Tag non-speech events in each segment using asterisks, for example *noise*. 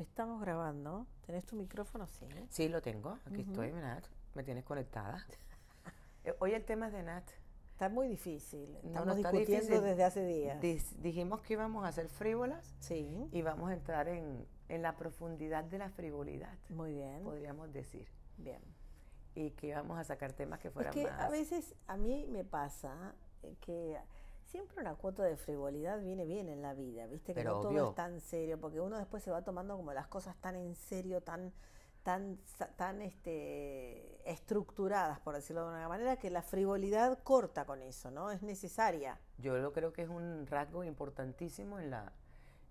Estamos grabando. ¿Tenés tu micrófono? Sí. Sí, lo tengo. Aquí estoy, Nat. Me tienes conectada. Eh, Hoy el tema es de Nat. Está muy difícil. Estamos no discutiendo difícil. desde hace días. Dis- dijimos que íbamos a ser frívolas Sí. y vamos a entrar en, en la profundidad de la frivolidad, Muy bien. podríamos decir. Bien. Y que íbamos a sacar temas que Es fueran que más. a veces a mí me pasa eh, que siempre una cuota de frivolidad viene bien en la vida, ¿viste? Que Pero no todo obvio. es tan serio, porque uno después se va tomando como las cosas tan en serio, tan tan tan este estructuradas, por decirlo de una manera, que la frivolidad corta con eso, ¿no? Es necesaria. Yo lo creo que es un rasgo importantísimo en la,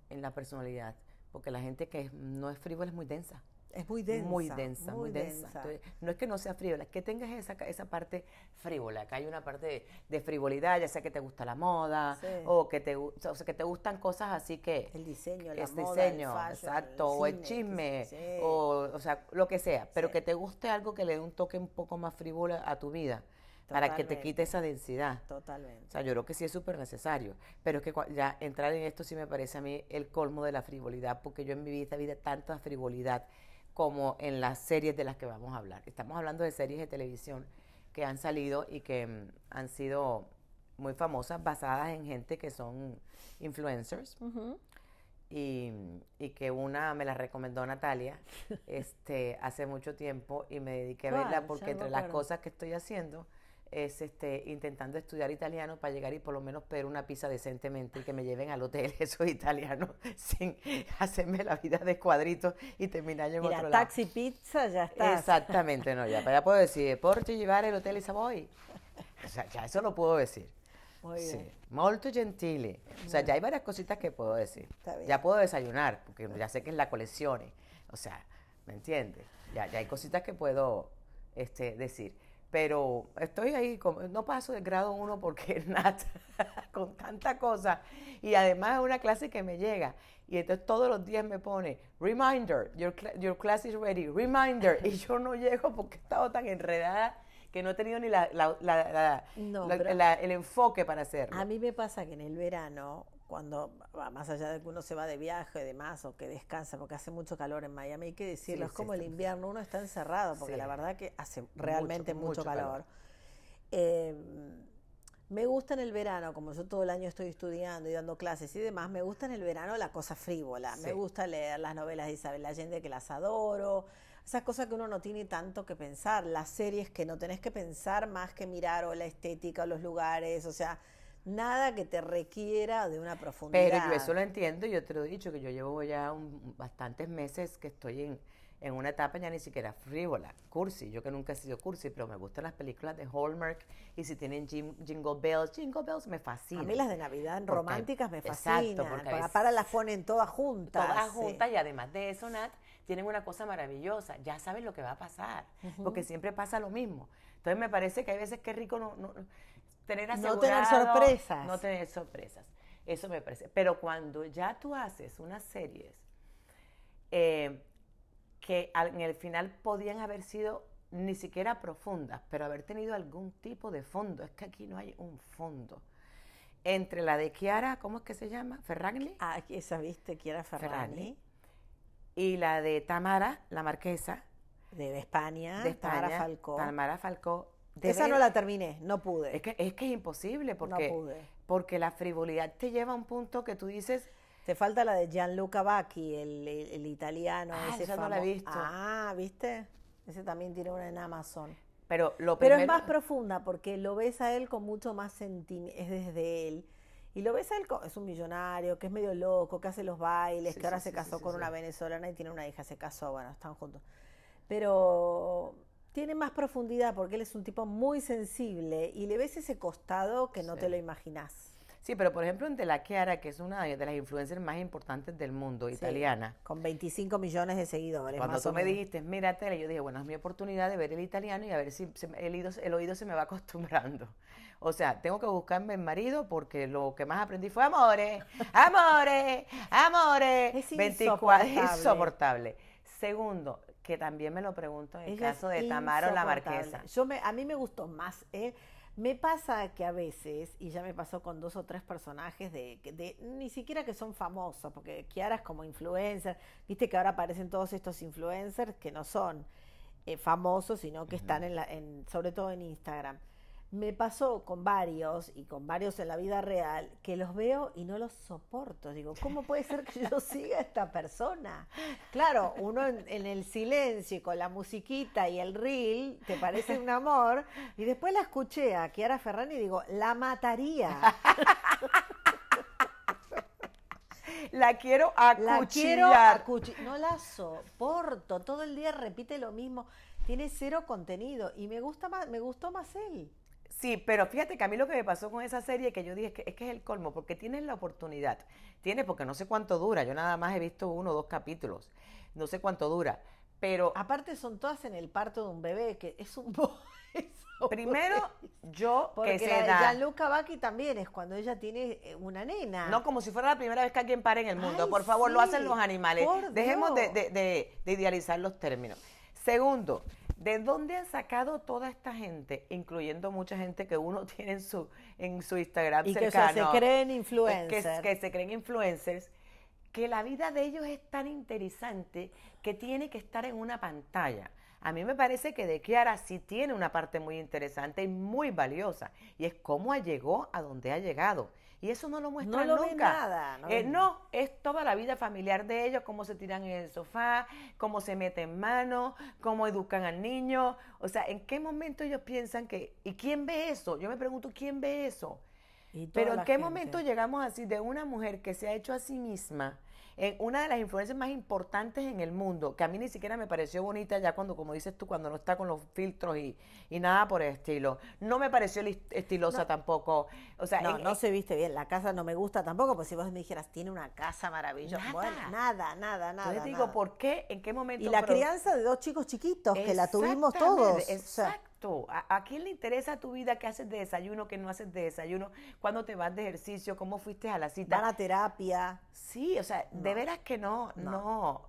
en la personalidad, porque la gente que es- no es frívola es muy densa. Es muy densa. muy densa, muy, densa. densa. Entonces, no es que no sea frívola, es que tengas esa, esa parte frívola, que hay una parte de, de frivolidad, ya sea que te gusta la moda, Sí. o que te o sea, que te gustan cosas así que El diseño, la es moda, el diseño, fashion, exacto, el o el chisme, sí. o, o sea, lo que sea, pero Sí. que te guste algo que le dé un toque un poco más frívolo a tu vida, para que te quite esa densidad. Totalmente. O sea, yo creo que sí es súper necesario, pero es que ya entrar en esto sí me parece a mí el colmo de la frivolidad, porque yo en mi vida he vivido tanta frivolidad como en las series de las que vamos a hablar. Estamos hablando de series de televisión que han salido y que mm, han sido muy famosas, basadas en gente que son influencers. Y, y que una me la recomendó Natalia *laughs* este, hace mucho tiempo y me dediqué a verla porque entre las cosas que estoy haciendo es este, intentando estudiar italiano para llegar y por lo menos pedir una pizza decentemente y que me lleven al hotel *laughs* esos italianos sin hacerme la vida de cuadritos y terminar yo en Mira, otro lado. taxi pizza ya está. Exactamente, no, ya, ya puedo decir, porti llevar el hotel y Savoy. O sea, ya eso lo puedo decir. Muy bien. Sí, molto gentile. O sea, ya hay varias cositas que puedo decir. Bien. Ya puedo desayunar, porque ya sé que es la colección. O sea, ¿me entiendes? Ya, ya hay cositas que puedo este, decir. Pero estoy ahí, como- no paso del grado uno porque *laughs* Nat, con tanta cosa. Y además es una clase que me llega. Y entonces todos los días me pone, reminder, your, your class is ready, reminder. Y yo no llego porque he estado tan enredada que no he tenido ni la, la- la- la- No, la- pero- la- el enfoque para hacerlo. A mí me pasa que en el verano, cuando va más allá de que uno se va de viaje y demás, o que descansa, porque hace mucho calor en Miami, hay que decirlo, Sí, es sí, como el invierno, uno está encerrado, porque Sí. la verdad que hace realmente mucho, mucho calor. calor. Eh, me gusta en el verano, como yo todo el año estoy estudiando y dando clases y demás, me gusta en el verano la cosa frívola. Me gusta leer las novelas de Isabel Allende, que las adoro. Esas cosas que uno no tiene tanto que pensar. Las series que no tenés que pensar más que mirar o la estética o los lugares. O sea, nada que te requiera de una profundidad. Pero yo eso lo entiendo, yo te lo he dicho, que yo llevo ya un- bastantes meses que estoy en, en una etapa ya ni siquiera frívola, cursi, yo que nunca he sido cursi, pero me gustan las películas de Hallmark y si tienen jim- Jingle Bells, Jingle Bells me A fascinan. mí las de Navidad Porque- románticas me exacto, fascinan. porque a Para, para las ponen todas juntas. Todas sí. juntas y además de eso, Nat, tienen una cosa maravillosa, ya saben lo que va a pasar, porque siempre pasa lo mismo. Entonces me parece que hay veces que es rico no, no- tener No tener sorpresas. No tener sorpresas, eso me parece. Pero cuando ya tú haces unas series eh, que al- en el final podían haber sido ni siquiera profundas, pero haber tenido algún tipo de fondo, es que aquí no hay un fondo. Entre la de Chiara, ¿cómo es que se llama? Ferragni. Ah, esa viste Ferrani, Ferrani. y la de Tamara, la marquesa de, de España, de España, Tamara Falcó. Tamara Falcó. Esa no la terminé, no pude. es que es que es imposible porque pude. porque la frivolidad te lleva a un punto que tú dices, Te falta la de Gianluca Bacchi, el, el- el italiano. Ah, ese esa no la he visto. Ah, ¿viste? Ese también tiene una en Amazon. pero lo Pero es más profunda porque lo ves a él con mucho más sentimiento, es desde él. Y lo ves a él, co- es un millonario, que es medio loco, que hace los bailes, Sí, que ahora sí, se casó sí, con una venezolana y tiene una hija, se casó, bueno, están juntos. Pero tiene más profundidad porque él es un tipo muy sensible y le ves ese costado que no Sí. te lo imaginás. Sí, pero por ejemplo, en la Chiara, que es una de las influencers más importantes del mundo, Sí, italiana. Con 25 millones de seguidores. Cuando más tú o me menos. dijiste, mira tele, yo dije, bueno, es mi oportunidad de ver el italiano y a ver si se el, oído, el oído se me va *laughs* acostumbrando. O sea, tengo que buscarme el marido porque lo que más aprendí fue amores, amores, amores. Es 24, es insoportable. insoportable. Segundo, que también me lo pregunto en el caso de Tamara o la. Marquesa. Yo me, a mí me gustó más. eh, Me pasa que a veces, y ya me pasó con dos o tres personajes de, de ni siquiera que son famosos, porque Kiara es como influencer, viste que ahora aparecen todos estos influencers que no son eh, famosos, sino que están en la, en, sobre todo en Instagram. Me pasó con varios y con varios en la vida real que los veo y no los soporto. Digo, ¿cómo puede ser que yo siga a esta persona? Claro, uno en, el silencio y con la musiquita y el reel te parece un amor. Y después la escuché a Kiara Ferrani y digo, la mataría. La quiero acuchillar. La quiero acuchillar. No la soporto. Todo el día repite lo mismo. Tiene cero contenido y me gusta más, me gustó más él. Sí, pero fíjate que a mí lo que me pasó con esa serie que yo dije es que es, que es el colmo, porque tienes la oportunidad. Tienes, porque no sé cuánto dura, yo nada más he visto uno o dos capítulos, no sé cuánto dura, pero... Aparte son todas en el parto de un bebé, que es un... *laughs* Primero, yo *laughs* Porque que se da. Gianluca Bacchi también es cuando ella tiene eh, una nena. No, como si fuera la primera vez que alguien pare en el mundo. por favor, lo hacen los animales. Dejemos de, de, idealizar los términos. Segundo, ¿de dónde han sacado toda esta gente, incluyendo mucha gente que uno *laughs* tiene en su, en su Instagram y cercano? que se creen influencers. Que, que se creen influencers que la vida de ellos es tan interesante que tiene que estar en una pantalla. A mí me parece que de Kiara sí tiene una parte muy interesante y muy valiosa, y es cómo llegó a donde ha llegado. Y eso no lo muestra no lo nunca. nada. No, eh, no, es toda la vida familiar de ellos, cómo se tiran en el sofá, cómo se meten manos, cómo educan al niño. O sea, ¿en qué momento ellos piensan que... ¿Y quién ve eso? Yo me pregunto, ¿quién ve eso? Pero ¿en qué momento llegamos así de una mujer que se ha hecho a sí misma en una de las influencias más importantes en el mundo, que a mí ni siquiera me pareció bonita ya cuando, como dices tú, cuando no está con los filtros y, y nada por el estilo. No me pareció estilosa tampoco. O sea, no, no se viste bien. La casa no me gusta tampoco, pues si vos me dijeras, tiene una casa maravillosa. Nada. Bueno, nada, nada, nada. Yo digo, ¿por qué? ¿En qué momento? Y la crianza de dos chicos chiquitos, que la tuvimos todos. Exacto. ¿A, quién le interesa tu vida? ¿Qué haces de desayuno? ¿Qué no haces de desayuno? ¿Cuándo te vas de ejercicio? ¿Cómo fuiste a la cita? Van a terapia. Sí, o sea, de veras que no, no, no,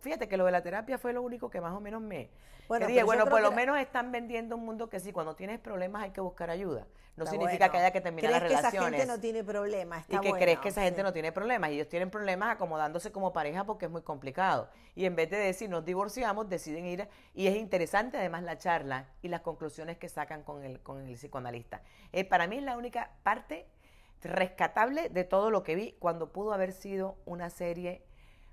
Fíjate que lo de la terapia fue lo único que más o menos me... Bueno, dije, bueno, por lo menos están vendiendo un mundo que sí, cuando tienes problemas hay que buscar ayuda. No significa que haya que terminar las relaciones. que esa gente no tiene problemas, Y que crees que esa gente no tiene problemas. Y ellos tienen problemas acomodándose como pareja porque es muy complicado. Y en vez de decir nos divorciamos, deciden ir. Y es interesante además la charla y las conclusiones que sacan con el, con el psicoanalista. Eh, para mí es la única parte rescatable de todo lo que vi cuando pudo haber sido una serie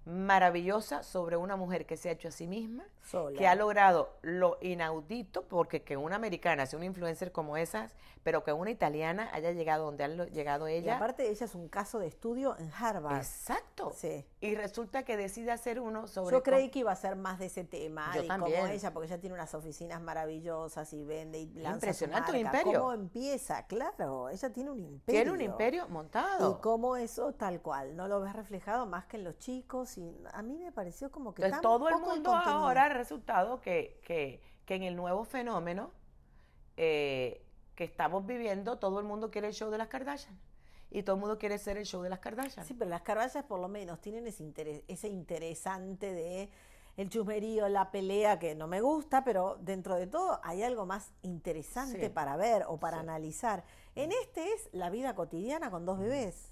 maravillosa sobre una mujer que se ha hecho a sí misma, que ha logrado lo inaudito, porque que una americana sea una influencer como esas, pero que una italiana haya llegado donde ha llegado ella. Y aparte ella es un caso de estudio en Harvard. Exacto. Sí. Y resulta que decide hacer uno sobre... Yo creí que iba a ser más de ese tema, Yo como ella, porque ella tiene unas oficinas maravillosas y vende y lanza Impresionante un imperio. ¿Cómo empieza? Claro, ella tiene un imperio. Tiene un imperio montado. Y cómo eso tal cual, no lo ves reflejado más que en los chicos a mí me pareció como que Entonces, todo el mundo ahora ha resultado que, que, que, en el nuevo fenómeno eh, que estamos viviendo, todo el mundo quiere el show de las Kardashian. Y todo el mundo quiere ser el show de las Kardashian. Sí, pero las Kardashian por lo menos tienen ese, interés, ese interesante de el chusmerío, la pelea, que no me gusta, pero dentro de todo hay algo más interesante para ver o para analizar. En este es la vida cotidiana con dos bebés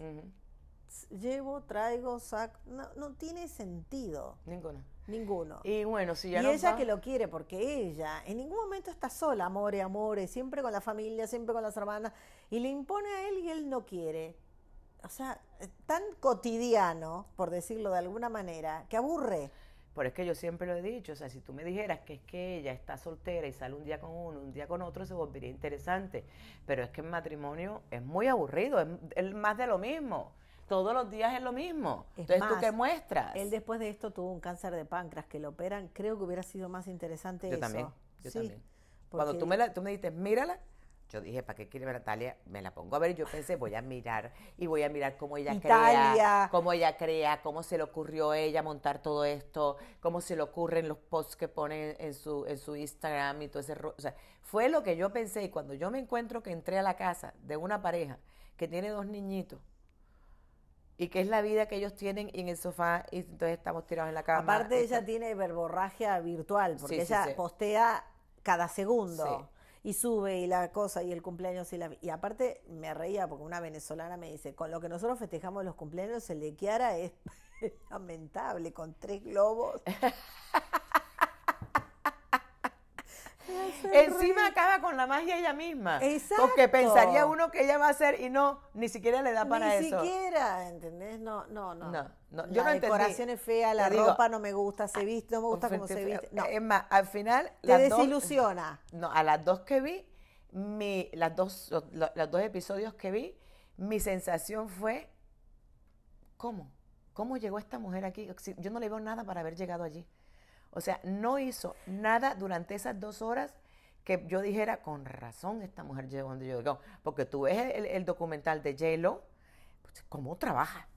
llevo, traigo, saco. No, no tiene sentido. Ninguno. Ninguno. Y bueno, si ya Y ella que lo quiere, porque ella en ningún momento está sola, amore, amore, siempre con la familia, siempre con las hermanas, y le impone a él y él no quiere. O sea, tan cotidiano, por decirlo de alguna manera, que aburre. Pero es que yo siempre lo he dicho, o sea, si tú me dijeras que es que ella está soltera y sale un día con uno, un día con otro, se volvería interesante. Pero es que el matrimonio es muy aburrido, es más de lo mismo todos los días es lo mismo. Entonces, ¿tú qué muestras? Él después de esto tuvo un cáncer de páncreas que lo operan. Creo que hubiera sido más interesante yo También, yo también. Cuando tú me, la, tú me dices, mírala, yo dije, ¿para qué quiere ver a Natalia? Me la pongo a ver y yo pensé, voy a mirar y voy a mirar cómo ella crea, cómo ella crea, cómo se le ocurrió a ella montar todo esto, cómo se le ocurren los posts que pone en su, en su Instagram y todo ese... O sea, fue lo que yo pensé y cuando yo me encuentro que entré a la casa de una pareja que tiene dos niñitos, y que es la vida que ellos tienen en el sofá y entonces estamos tirados en la cama. Aparte ella tiene verborragia virtual porque ella postea cada segundo. y sube y la cosa y el cumpleaños y la... Y aparte me reía porque una venezolana me dice, con lo que nosotros festejamos los cumpleaños, el de Kiara es *laughs* lamentable, con tres globos. *laughs* Encima acaba con la magia ella misma. Exacto. Porque pensaría uno que ella va a hacer y no, ni siquiera le da para Ni eso. siquiera, ¿entendés? No, no, no. No, no, la yo no entendí. decoración es fea, la Te digo, ropa no me gusta, se viste, no me gusta cómo se viste. No, Es más, al final. te dos- desilusiona. no, a las dos que vi, mi, las dos, lo- lo- los dos episodios que vi, mi sensación fue, ¿cómo? ¿Cómo llegó esta mujer aquí? Yo no le veo nada para haber llegado allí. O sea, no hizo nada durante esas dos horas que yo dijera, con razón esta mujer llegó donde yo llegó. Porque tú ves el, el documental de J-Lo, pues, ¿cómo trabaja?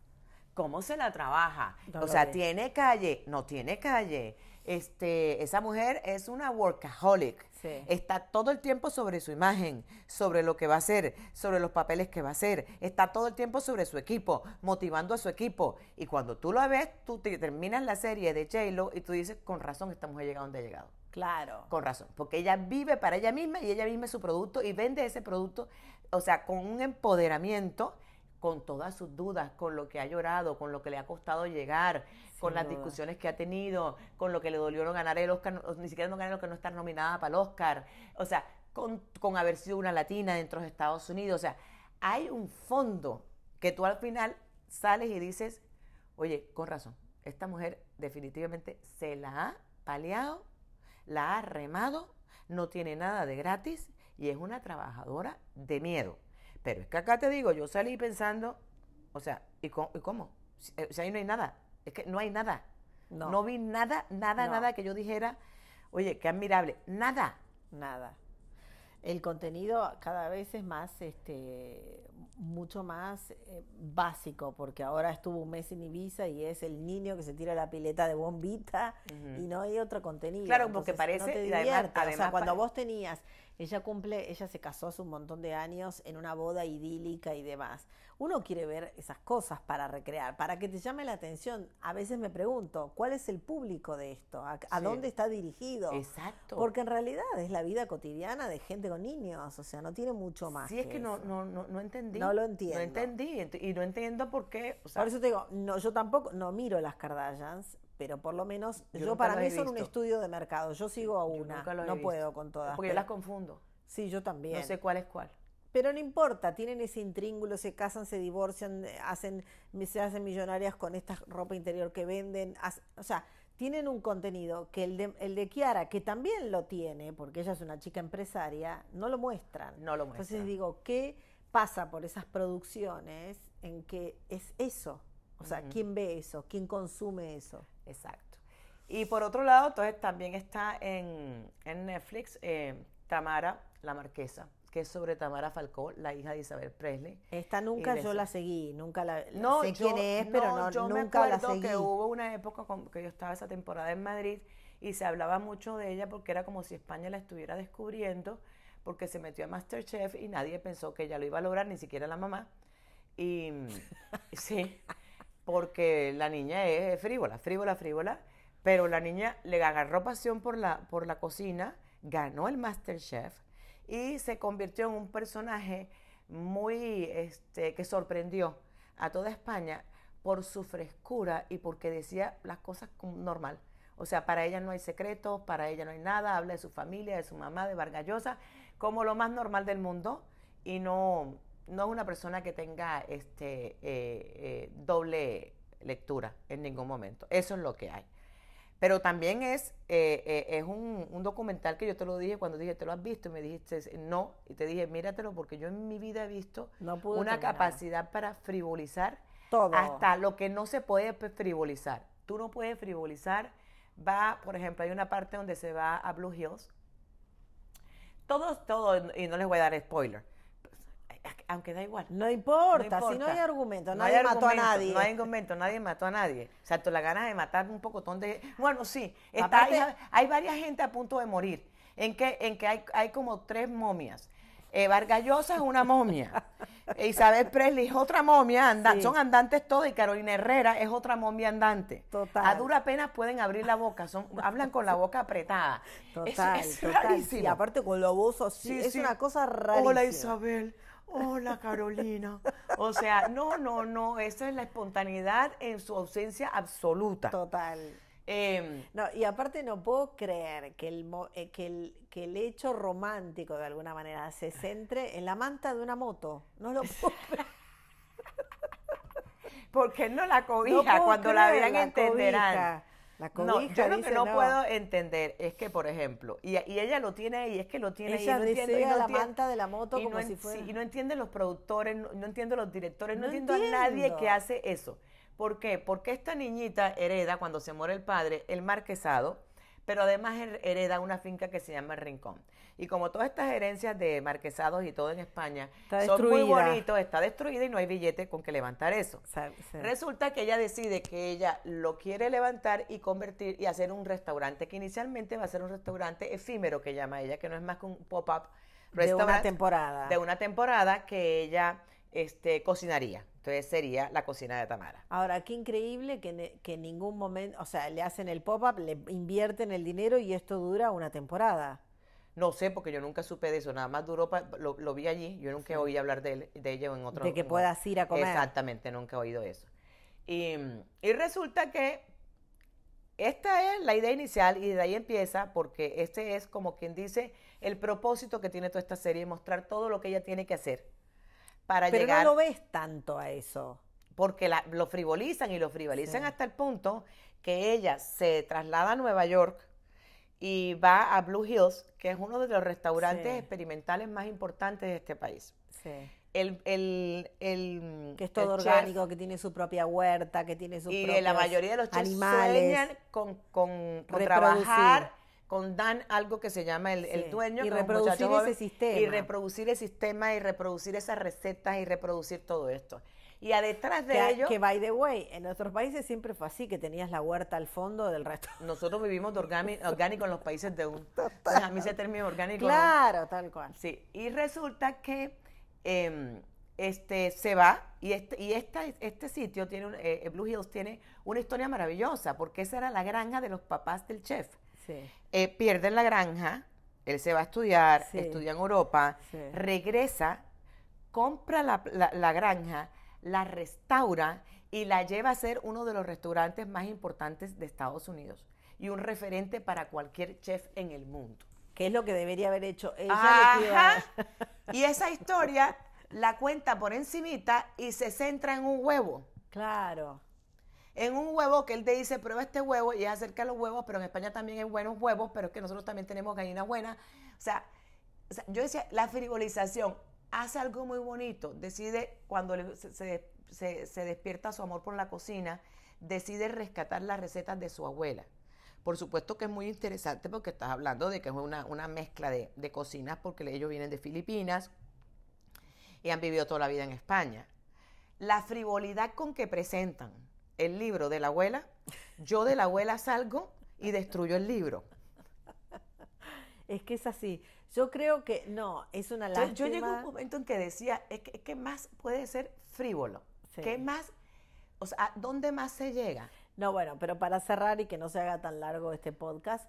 ¿Cómo se la trabaja? No o lo sea, tiene calle, no tiene calle. Este, esa mujer es una workaholic. Sí. Está todo el tiempo sobre su imagen, sobre lo que va a hacer, sobre los papeles que va a hacer. Está todo el tiempo sobre su equipo, motivando a su equipo. Y cuando tú la ves, tú te terminas la serie de J-Lo y tú dices, con razón, esta mujer llega donde ha llegado. Claro. Con razón, porque ella vive para ella misma y ella misma es su producto y vende ese producto, o sea, con un empoderamiento, con todas sus dudas, con lo que ha llorado, con lo que le ha costado llegar, con las duda. discusiones que ha tenido, con lo que le dolió no ganar el Oscar, ni siquiera no ganar lo que no estar nominada para el Oscar, o sea, con, con haber sido una latina dentro de Estados Unidos, o sea, hay un fondo que tú al final sales y dices, oye, con razón, esta mujer definitivamente se la ha paleado la ha remado, no tiene nada de gratis y es una trabajadora de miedo. Pero es que acá te digo, yo salí pensando, o sea, ¿y cómo? y cómo? Si- eh, O sea, ahí no hay nada. Es que no hay nada. No. No, vi nada, nada, No. nada que yo dijera, oye, qué admirable. Nada. Nada. El contenido cada vez es más, este, mucho más eh, básico, porque ahora estuvo un mes en Ibiza y es el niño que se tira la pileta de bombita y no hay otro contenido. Claro, porque parece- no te además- o sea, cuando vos tenías, ella cumple, ella se casó hace un montón de años en una boda idílica y demás. Uno quiere ver esas cosas para recrear, para que te llame la atención. A veces me pregunto, ¿cuál es el público de esto? ¿A, a Sí. dónde está dirigido? Exacto. Porque en realidad es la vida cotidiana de gente con niños, o sea, no tiene mucho más. Sí, es que no, eso. no, no, no entendí. No lo entiendo. No entendí. ent- Y no entiendo por qué. O sea, Por eso te digo, no, yo tampoco, no miro las Kardashians, pero por lo menos, Yo para mí son un estudio de mercado. Yo sigo a una, no visto. puedo con todas. Porque yo las confundo. sí, yo también. No sé cuál es cuál. Pero no importa, tienen ese intríngulo, se casan, se divorcian, hacen, se hacen millonarias con esta ropa interior que venden. hace- o sea, tienen un contenido que el de, el de Kiara, que también lo tiene, porque ella es una chica empresaria, no lo muestran. No lo Entonces muestran. digo, ¿qué pasa por esas producciones en que es eso? O sea, ¿quién ve eso? ¿Quién consume eso? Exacto. Y por otro lado, entonces también está en, en Netflix eh, Tamara, la marquesa, que es sobre Tamara Falcó, la hija de Isabel Presley. Esta nunca yo la seguí, nunca la la- No, sé yo- quién es, pero no, yo nunca me la acuerdo seguí. que hubo una época con- que yo estaba esa temporada en Madrid y se hablaba mucho de ella porque era como si España la estuviera descubriendo porque se metió a Masterchef y nadie pensó que ella lo iba a lograr, ni siquiera la mamá. Y *laughs* sí, porque la niña es frívola, frívola, frívola, pero la niña le agarró pasión por la, por la cocina, ganó el Masterchef y se convirtió en un personaje muy, este, que sorprendió a toda España por su frescura y porque decía las cosas normal. O sea, para ella no hay secretos, para ella no hay nada, habla de su familia, de su mamá, de Vargallosa, como lo más normal del mundo y no, no es una persona que tenga este, eh, eh, doble lectura en ningún momento. Eso es lo que hay. Pero también es, eh, es un, un documental que yo te lo dije cuando dije, ¿te lo has visto? Y me dijiste, no. Y te dije, míratelo porque yo en mi vida he visto No una terminar. capacidad para frivolizar Todo. hasta lo que no se puede frivolizar. Tú no puedes frivolizar. Va, por ejemplo, hay una parte donde se va a Blue Hills. Todo, todo, y no les voy a dar spoiler. Aunque da igual. No importa, No si no hay argumento, No hay nadie mató a nadie. No hay argumento, nadie mató a nadie. O sea, tú la ganas de matar un pocotón de... Bueno, sí, está- Aparte- hay, hay varias gente a punto de morir. En que, en que hay, hay como tres momias. Eh, Vargas Llosa es una momia. *laughs* Isabel Presley es otra momia, anda, Sí. son andantes todos y Carolina Herrera es otra momia andante. Total. A dura pena pueden abrir la boca, son, hablan con la *laughs* boca apretada. Es- Total, es, total. rarísimo. Sí, aparte con lo así, Sí, es una cosa rarísima. Hola Isabel, hola Carolina. O sea, no, no, no, esa es la espontaneidad en su ausencia absoluta. Total. Em, No, y aparte no puedo creer que el, eh, que, el, que el hecho romántico de alguna manera se centre en la manta de una moto. No lo puedo *laughs* creer. ¿Por qué no la cobija? Cuando la vean entenderán. cobija. La No, yo lo que no, puedo entender es que, por ejemplo, y, y ella lo tiene ahí, es que lo tiene ahí, Ella no entiendo, desea no la entiendo- manta de la moto y como no si fuera... sí, y no entienden los productores, no, no entiendo los directores, no, No entiendo a nadie entiendo. que hace eso. ¿Por qué? Porque esta niñita hereda, cuando se muere el padre, el marquesado, pero además her- hereda una finca que se llama Rincón. Y como todas estas herencias de marquesados y todo en España Está son muy destruida. bonitos, está destruida y no hay billete con que levantar eso. Sí. Resulta que ella decide que ella lo quiere levantar y convertir y hacer un restaurante, que inicialmente va a ser un restaurante efímero que llama ella, que no es más que un pop-up de una temporada. de una temporada que ella este, cocinaría. Entonces sería la cocina de Tamara. Ahora, qué increíble que, que en ningún momento, o sea, le hacen el pop-up, le invierten el dinero y esto dura una temporada. No sé, porque yo nunca supe de eso, nada más duró, pa- lo, lo vi allí, yo nunca oí hablar de, él- de ella en otro De que en puedas ir a comer. Exactamente, nunca he oído eso. Y, y resulta que esta es la idea inicial y de ahí empieza, porque este es como quien dice el propósito que tiene toda esta serie, mostrar todo lo que ella tiene que hacer para Pero llegar no lo ves tanto a eso. porque la- lo frivolizan y lo frivolizan Sí. hasta el punto que ella se traslada a Nueva York y va a Blue Hills, que es uno de los restaurantes Sí. experimentales más importantes de este país. Sí. El, el, el, Que es todo el chef orgánico, que tiene su propia huerta, que tiene sus y la mayoría de los chefs animales. sueñan con, con, con trabajar, con Dan algo que se llama el, el dueño. Y reproducir ese sistema. Y reproducir el sistema y reproducir esas recetas y reproducir todo esto. Y a detrás de Que, ello... que, by the way, en nuestros países siempre fue así, que tenías la huerta al fondo del resto. *laughs* Nosotros vivimos de orgánico, en los países de un. A mí ese término orgánico. Claro, tal cual. Sí, y resulta que eh, este se va y este y esta, este sitio tiene un- eh, Blue Hills tiene una historia maravillosa porque esa era la granja de los papás del chef. Sí. Eh, pierden la granja, él se va a estudiar, Sí. estudia en Europa, Sí. regresa, compra la, la- la granja, la restaura y la lleva a ser uno de los restaurantes más importantes de Estados Unidos y un referente para cualquier chef en el mundo. Que es lo que debería haber hecho ella. Ajá. *laughs* Y esa historia la cuenta por encimita y se centra en un huevo. Claro. En un huevo que él te dice, prueba este huevo y es acerca de los huevos, pero en España también hay buenos huevos, pero es que nosotros también tenemos gallinas buenas. O sea, yo decía, la frivolización hace algo muy bonito. Decide, cuando se, despierta su amor por la cocina, decide rescatar las recetas de su abuela. Por supuesto que es muy interesante porque estás hablando de que es una, mezcla de cocinas, porque ellos vienen de Filipinas y han vivido toda la vida en España. La frivolidad con que presentan el libro de la abuela, yo de la abuela salgo y destruyo el libro. Es que es así. Yo creo que no, es una lástima. yo llegué a un momento en que decía, es que, que más puede ser frívolo. Sí. ¿Qué más? O sea, ¿a ¿dónde más se llega? No, bueno, pero para cerrar y que no se haga tan largo este podcast,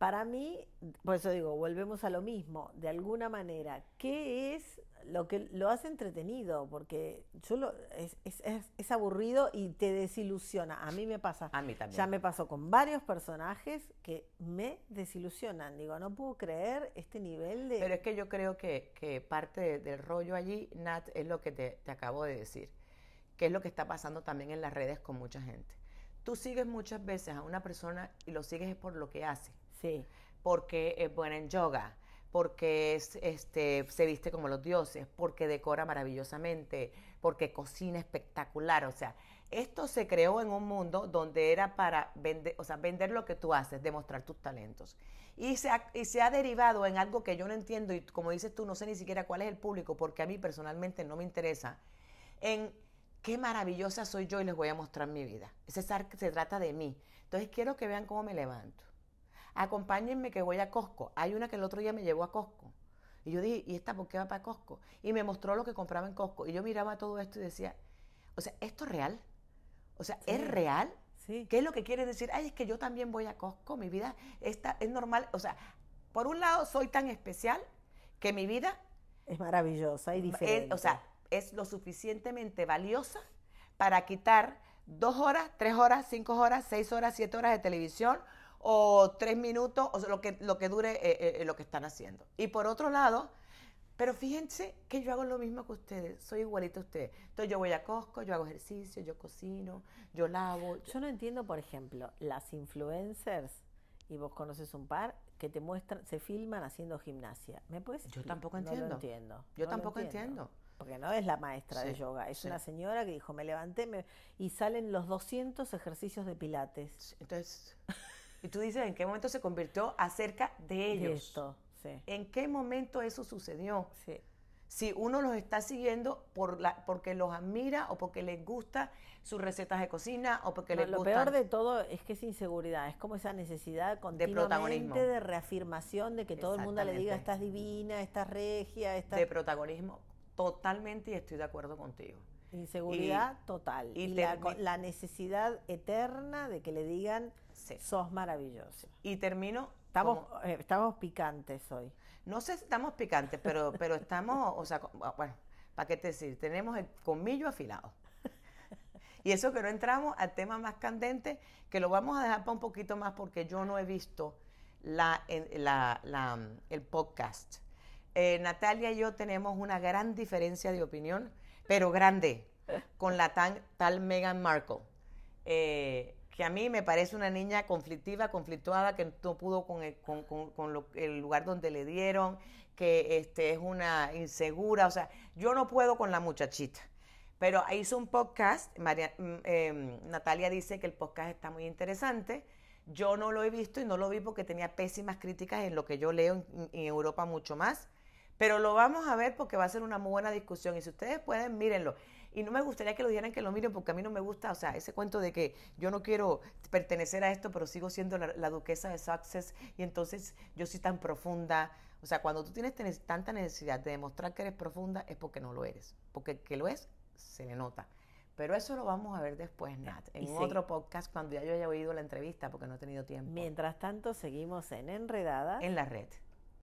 para mí, por eso digo, volvemos a lo mismo, de alguna manera, ¿qué es lo que lo hace entretenido? Porque yo lo, es, es, es- es aburrido y te desilusiona. A mí me pasa. A mí también. Ya me pasó con varios personajes que me desilusionan. Digo, no puedo creer este nivel de... Pero es que yo creo que, que parte de- del rollo allí, Nat, es lo que te, te acabo de decir, que es lo que está pasando también en las redes con mucha gente. Tú sigues muchas veces a una persona y lo sigues es por lo que hace. Sí, porque es buena en yoga, porque es, este, se viste como los dioses, porque decora maravillosamente, porque cocina espectacular. O sea, esto se creó en un mundo donde era para vender, o sea, vender lo que tú haces, demostrar tus talentos. Y se, ha, y se ha derivado en algo que yo no entiendo y como dices tú, no sé ni siquiera cuál es el público, porque a mí personalmente no me interesa, en qué maravillosa soy yo y les voy a mostrar mi vida. Ese sar- se trata de mí. Entonces quiero que vean cómo me levanto. Acompáñenme que voy a Costco. Hay una que el otro día me llevó a Costco. Y yo dije, ¿y esta por qué va para Costco? Y me mostró lo que compraba en Costco. Y yo miraba todo esto y decía, o sea, ¿esto es real? O sea, ¿es real? Sí. ¿Qué es lo que quiere decir? Ay, es que yo también voy a Costco, mi vida está, es normal. O sea, por un lado soy tan especial que mi vida Es maravillosa y es, diferente. o sea, es lo suficientemente valiosa para quitar dos horas, tres horas, cinco horas, seis horas, siete horas de televisión o tres minutos, o lo que, lo que dure eh, eh, lo que están haciendo. Y por otro lado, pero fíjense que yo hago lo mismo que ustedes, soy igualito a ustedes. Entonces yo voy a Costco, yo hago ejercicio, yo cocino, yo lavo. yo- Yo no entiendo, por ejemplo, las influencers, y vos conoces un par, que te muestran, se filman haciendo gimnasia. ¿Me puedes Yo tampoco No lo entiendo. entiendo. Yo no tampoco entiendo. Porque no es la maestra de yoga, es sí. una señora que dijo, me levanté me- y salen los 200 ejercicios de pilates. Entonces, y tú dices, ¿en qué momento se convirtió acerca de ellos? De esto, sí. ¿En qué momento eso sucedió? sí. Si uno los está siguiendo por la, porque los admira o porque les gusta sus recetas de cocina o porque No, les lo gusta... peor de todo es que es inseguridad, es como esa necesidad continuamente protagonismo. de reafirmación de que todo el mundo le diga estás divina, estás regia, estás de protagonismo totalmente y estoy de acuerdo contigo. Inseguridad total y y, la, la necesidad eterna de que le digan Sí. sos maravilloso. Y termino... Estamos, como- eh, estamos picantes hoy. no sé si estamos picantes, pero, pero estamos, o sea, co- bueno, ¿para qué te decir? Tenemos el colmillo afilado. Y eso que no entramos al tema más candente, que lo vamos a dejar para un poquito más porque yo no he visto la, la- la, mm, el podcast. Eh, Natalia y yo tenemos una gran diferencia de opinión, pero grande, con la tan, tal Meghan Markle. Eh, que a mí me parece una niña conflictiva, conflictuada, que no pudo con el, con- con- con lo- el lugar donde le dieron, que este, es una insegura, o sea, yo no puedo con la muchachita. Pero hizo un podcast, María- mm, eh, Natalia dice que el podcast está muy interesante. Yo no lo he visto y no lo vi porque tenía pésimas críticas en lo que yo leo en Europa mucho más. Pero lo vamos a ver porque va a ser una muy buena discusión. Y si ustedes pueden, mírenlo. Y no me gustaría que lo dijeran que lo miren porque a mí no me gusta, o sea, ese cuento de que yo no quiero pertenecer a esto, pero sigo siendo la, la duquesa de Sussex y entonces yo soy tan profunda. O sea, cuando tú tienes tanta necesidad de demostrar que eres profunda es porque no lo eres. Porque el que lo es, se le nota. Pero eso lo vamos a ver después, Nat, en Y sí. otro podcast cuando ya yo haya oído la entrevista porque no he tenido tiempo. Mientras tanto, seguimos en Enredadas. En la red.